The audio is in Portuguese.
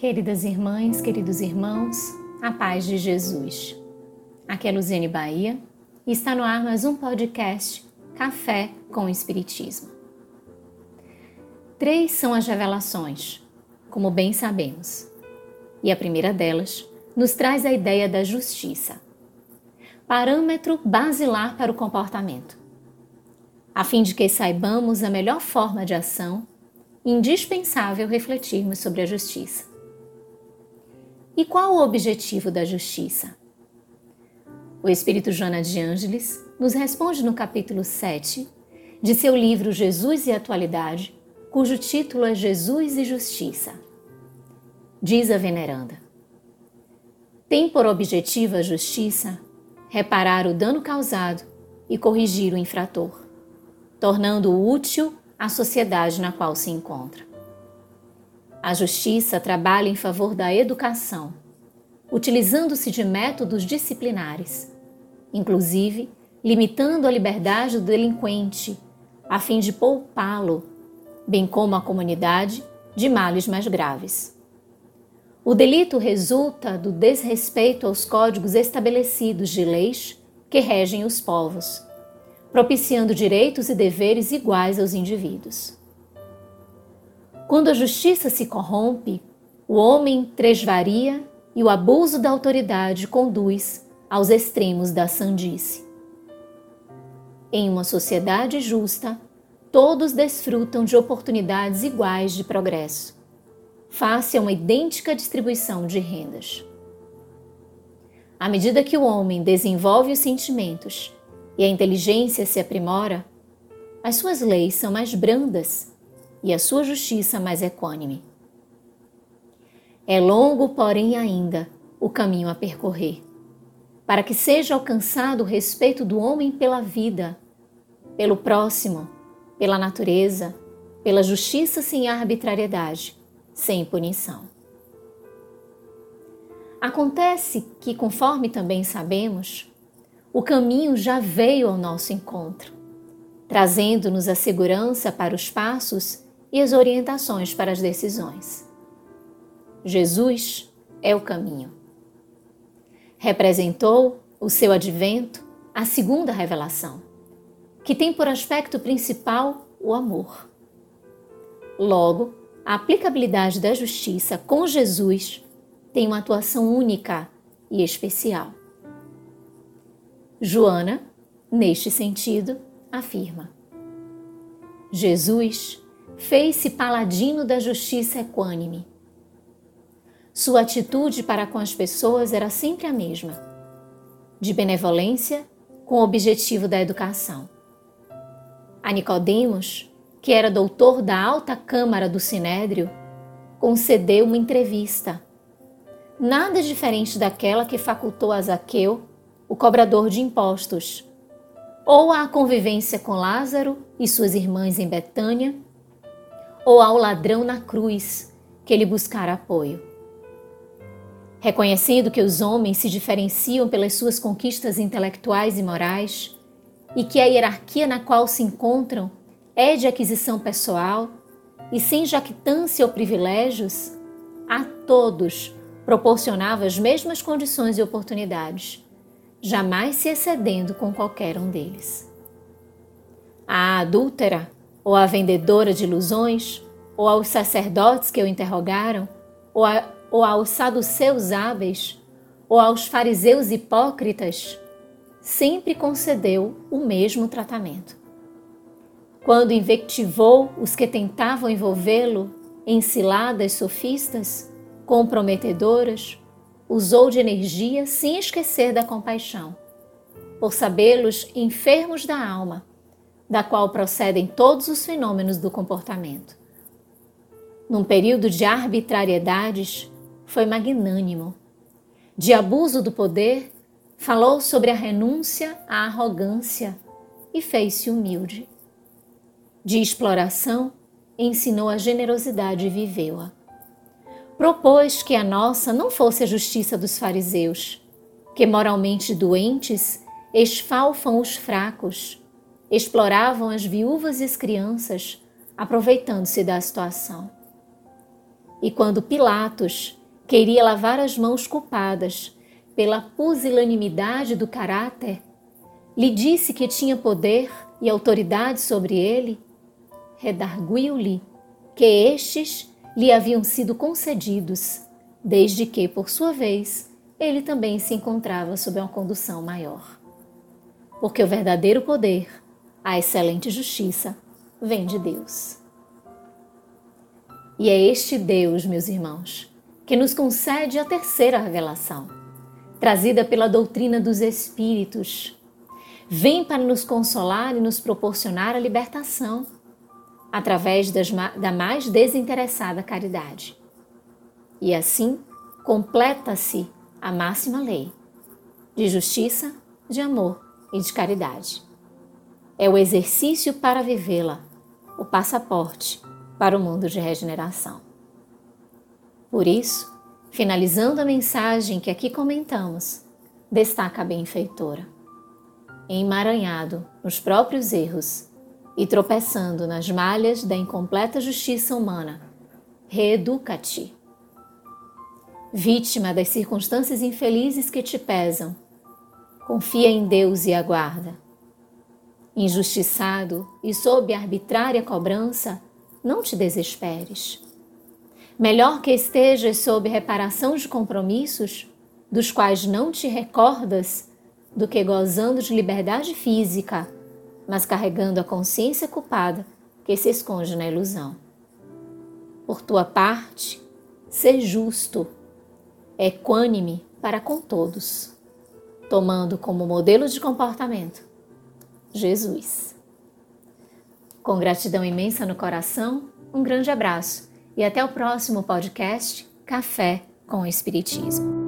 Queridas irmãs, queridos irmãos, a paz de Jesus. Aqui é Luziane Bahia e está no ar mais um podcast Café com o Espiritismo. Três são as revelações, como bem sabemos, e a primeira delas nos traz a ideia da justiça, parâmetro basilar para o comportamento, a fim de que saibamos a melhor forma de ação, indispensável refletirmos sobre a justiça. E qual o objetivo da justiça? O Espírito Joana de Ângeles nos responde no capítulo 7 de seu livro Jesus e Atualidade, cujo título é Jesus e Justiça. Diz a veneranda: Tem por objetivo a justiça reparar o dano causado e corrigir o infrator, tornando-o útil à sociedade na qual se encontra. A justiça trabalha em favor da educação, utilizando-se de métodos disciplinares, inclusive limitando a liberdade do delinquente, a fim de poupá-lo, bem como a comunidade, de males mais graves. O delito resulta do desrespeito aos códigos estabelecidos de leis que regem os povos, propiciando direitos e deveres iguais aos indivíduos. Quando a justiça se corrompe, o homem tresvaria e o abuso da autoridade conduz aos extremos da sandice. Em uma sociedade justa, todos desfrutam de oportunidades iguais de progresso, face a uma idêntica distribuição de rendas. À medida que o homem desenvolve os sentimentos e a inteligência se aprimora, as suas leis são mais brandas e a sua justiça mais equânime. É longo, porém, ainda o caminho a percorrer, para que seja alcançado o respeito do homem pela vida, pelo próximo, pela natureza, pela justiça sem arbitrariedade, sem punição. Acontece que, conforme também sabemos, o caminho já veio ao nosso encontro, trazendo-nos a segurança para os passos e as orientações para as decisões. Jesus é o caminho. Representou o seu advento a segunda revelação, que tem por aspecto principal o amor. Logo, a aplicabilidade da justiça com Jesus tem uma atuação única e especial. Joana, neste sentido, afirma: Jesus fez-se paladino da justiça equânime. Sua atitude para com as pessoas era sempre a mesma, de benevolência com o objetivo da educação. A Nicodemos, que era doutor da alta câmara do Sinédrio, concedeu uma entrevista, nada diferente daquela que facultou a Zaqueu, o cobrador de impostos, ou a convivência com Lázaro e suas irmãs em Betânia, ou ao ladrão na cruz que lhe buscara apoio. Reconhecendo que os homens se diferenciam pelas suas conquistas intelectuais e morais, e que a hierarquia na qual se encontram é de aquisição pessoal e sem jactância ou privilégios, a todos proporcionava as mesmas condições e oportunidades, jamais se excedendo com qualquer um deles. A adúltera ou à vendedora de ilusões, ou aos sacerdotes que o interrogaram, ou, a, ou aos saduceus hábeis, ou aos fariseus hipócritas, sempre concedeu o mesmo tratamento. Quando invectivou os que tentavam envolvê-lo em ciladas sofistas, comprometedoras, usou de energia sem esquecer da compaixão, por sabê-los enfermos da alma da qual procedem todos os fenômenos do comportamento. Num período de arbitrariedades, foi magnânimo. De abuso do poder, falou sobre a renúncia à arrogância e fez-se humilde. De exploração, ensinou a generosidade e viveu-a. Propôs que a nossa não fosse a justiça dos fariseus, que moralmente doentes esfalfam os fracos exploravam as viúvas e as crianças, aproveitando-se da situação. E quando Pilatos queria lavar as mãos culpadas pela pusilanimidade do caráter, lhe disse que tinha poder e autoridade sobre ele, redarguiu-lhe que estes lhe haviam sido concedidos, desde que, por sua vez, ele também se encontrava sob uma condução maior. Porque o verdadeiro poder, a excelente justiça, vem de Deus. E é este Deus, meus irmãos, que nos concede a terceira revelação, trazida pela doutrina dos Espíritos. Vem para nos consolar e nos proporcionar a libertação, através das, da mais desinteressada caridade. E assim completa-se a máxima lei de justiça, de amor e de caridade. É o exercício para vivê-la, o passaporte para o mundo de regeneração. Por isso, finalizando a mensagem que aqui comentamos, destaca a benfeitora. Emaranhado nos próprios erros e tropeçando nas malhas da incompleta justiça humana, reeduca-te. Vítima das circunstâncias infelizes que te pesam, confia em Deus e aguarda. Injustiçado e sob arbitrária cobrança, não te desesperes. Melhor que estejas sob reparação de compromissos, dos quais não te recordas, do que gozando de liberdade física, mas carregando a consciência culpada que se esconde na ilusão. Por tua parte, ser justo, equânime para com todos, tomando como modelo de comportamento Jesus. Com gratidão imensa no coração, um grande abraço e até o próximo podcast Café com o Espiritismo.